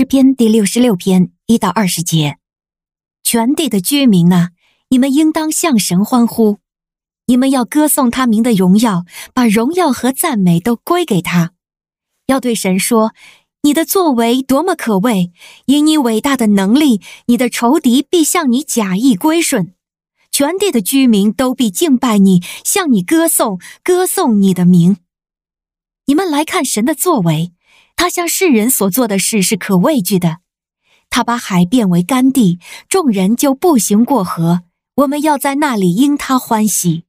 诗篇第六十六篇一到二十节，全地的居民啊，你们应当向神欢呼，你们要歌颂他名的荣耀，把荣耀和赞美都归给他，要对神说：你的作为多么可畏！因你伟大的能力，你的仇敌必向你假意归顺，全地的居民都必敬拜你，向你歌颂，歌颂你的名。你们来看神的作为。他向世人所做的事是可畏惧的，他把海变为干地，众人就步行过河。我们要在那里因他欢喜。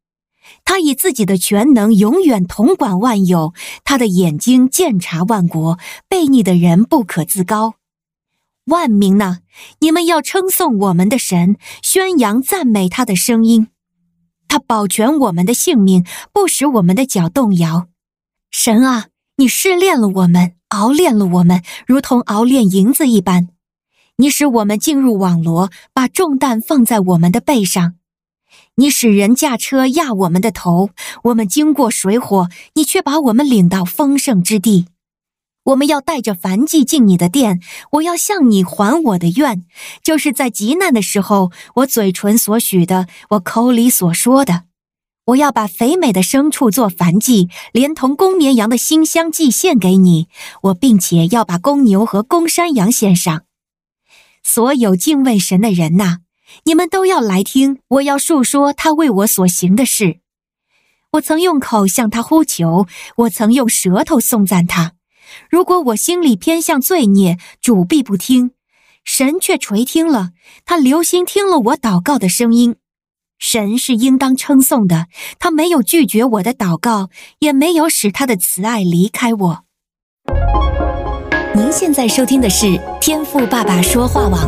他以自己的全能永远统管万有，他的眼睛鉴察万国。悖逆的人不可自高。万民哪，你们要称颂我们的神，宣扬赞美他的声音。他保全我们的性命，不使我们的脚动摇。神啊，你试炼了我们。熬炼了我们，如同熬炼银子一般。你使我们进入网罗，把重担放在我们的背上。你使人驾车压我们的头，我们经过水火，你却把我们领到丰盛之地。我们要带着燔祭进你的殿，我要向你还我的愿，就是在极难的时候，我嘴唇所许的，我口里所说的。我要把肥美的牲畜做燔祭，连同公绵羊的馨香祭献给你。我并且要把公牛和公山羊献上。所有敬畏神的人呐，你们都要来听。我要述说他为我所行的事。我曾用口向他呼求，我曾用舌头颂赞他。如果我心里偏向罪孽，主必不听。神却垂听了，他留心听了我祷告的声音。神是应当称颂的，他没有拒绝我的祷告，也没有使他的慈爱离开我。您现在收听的是天赋爸爸说话网。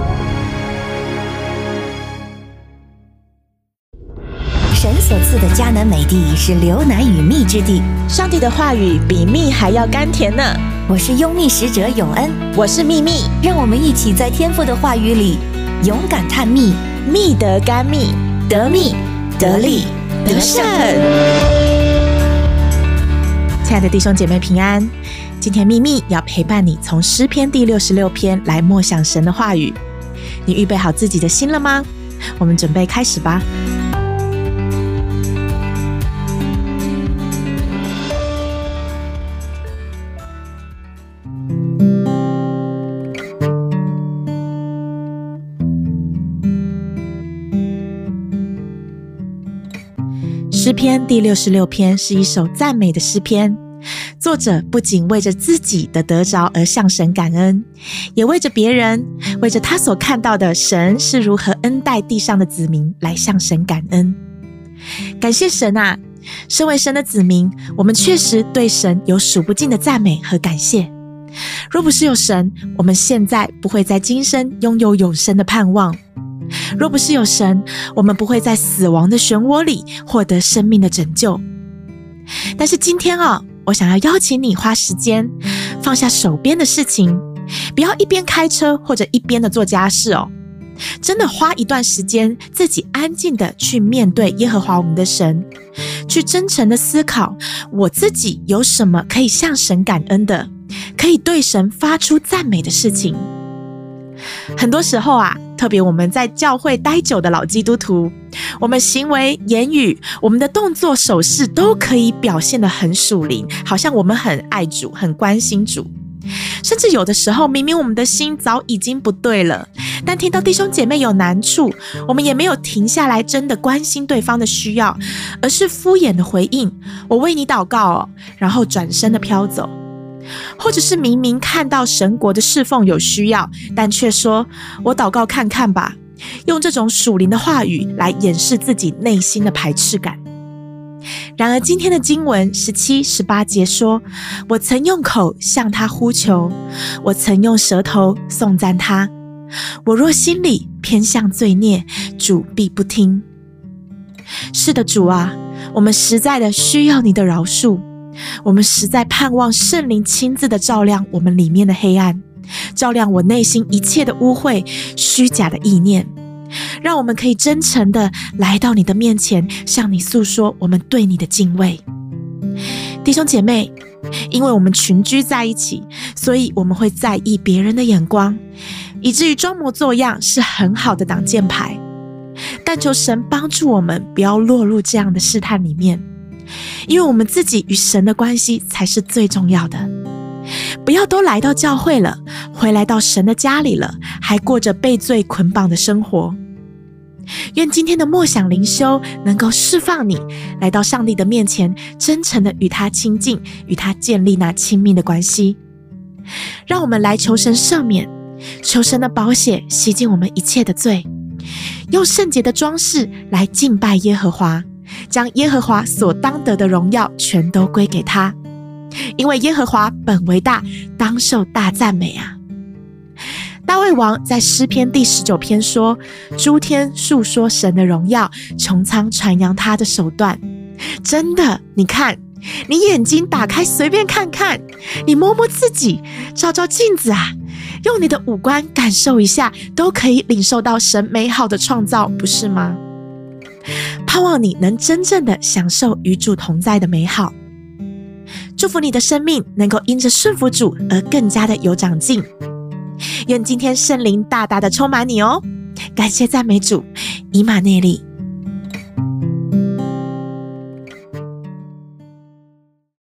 神所赐的迦南美地是流奶与蜜之地，上帝的话语比蜜还要甘甜呢。我是优蜜使者永恩，我是蜜蜜，让我们一起在天赋的话语里勇敢探蜜，蜜得甘蜜。得密得利得胜，亲爱的弟兄姐妹平安。今天秘密要陪伴你从诗篇第六十六篇来默想神的话语。你预备好自己的心了吗？我们准备开始吧。诗篇第六十六篇是一首赞美的诗篇，作者不仅为着自己的得着而向神感恩，也为着别人，为着他所看到的神是如何恩待地上的子民来向神感恩。感谢神啊！身为神的子民，我们确实对神有数不尽的赞美和感谢。若不是有神，我们现在不会在今生拥有永生的盼望。若不是有神，我们不会在死亡的漩涡里获得生命的拯救。但是今天啊，我想要邀请你花时间放下手边的事情，不要一边开车或者一边的做家事哦。真的花一段时间，自己安静的去面对耶和华我们的神，去真诚的思考我自己有什么可以向神感恩的，可以对神发出赞美的事情。很多时候啊，特别我们在教会待久的老基督徒，我们行为、言语、我们的动作、手势都可以表现得很属灵，好像我们很爱主、很关心主。甚至有的时候，明明我们的心早已经不对了，但听到弟兄姐妹有难处，我们也没有停下来真的关心对方的需要，而是敷衍的回应：“我为你祷告哦”，然后转身的飘走。或者是明明看到神国的侍奉有需要，但却说“我祷告看看吧”，用这种属灵的话语来掩饰自己内心的排斥感。然而，今天的经文十七、十八节说：“我曾用口向他呼求，我曾用舌头颂赞他。我若心里偏向罪孽，主必不听。”是的，主啊，我们实在的需要你的饶恕。我们实在盼望圣灵亲自的照亮我们里面的黑暗，照亮我内心一切的污秽、虚假的意念，让我们可以真诚的来到你的面前，向你诉说我们对你的敬畏。弟兄姐妹，因为我们群居在一起，所以我们会在意别人的眼光，以至于装模作样是很好的挡箭牌。但求神帮助我们，不要落入这样的试探里面，因为我们自己与神的关系才是最重要的。不要都来到教会了，回来到神的家里了，还过着被罪捆绑的生活。愿今天的默想灵修能够释放你，来到上帝的面前，真诚的与他亲近，与他建立那亲密的关系。让我们来求神赦免，求神的宝血洗净我们一切的罪。用圣洁的装饰来敬拜耶和华，将耶和华所当得的荣耀全都归给他，因为耶和华本为大，当受大赞美啊！大卫王在诗篇第十九篇说：“诸天述说神的荣耀，穹苍传扬他的手段。”真的，你看，你眼睛打开，随便看看，你摸摸自己，照照镜子啊。用你的五官感受一下，都可以领受到神美好的创造，不是吗？盼望你能真正的享受与主同在的美好。祝福你的生命能够因着顺服主而更加的有长进。愿今天圣灵大大的充满你哦！感谢赞美主，以马内利。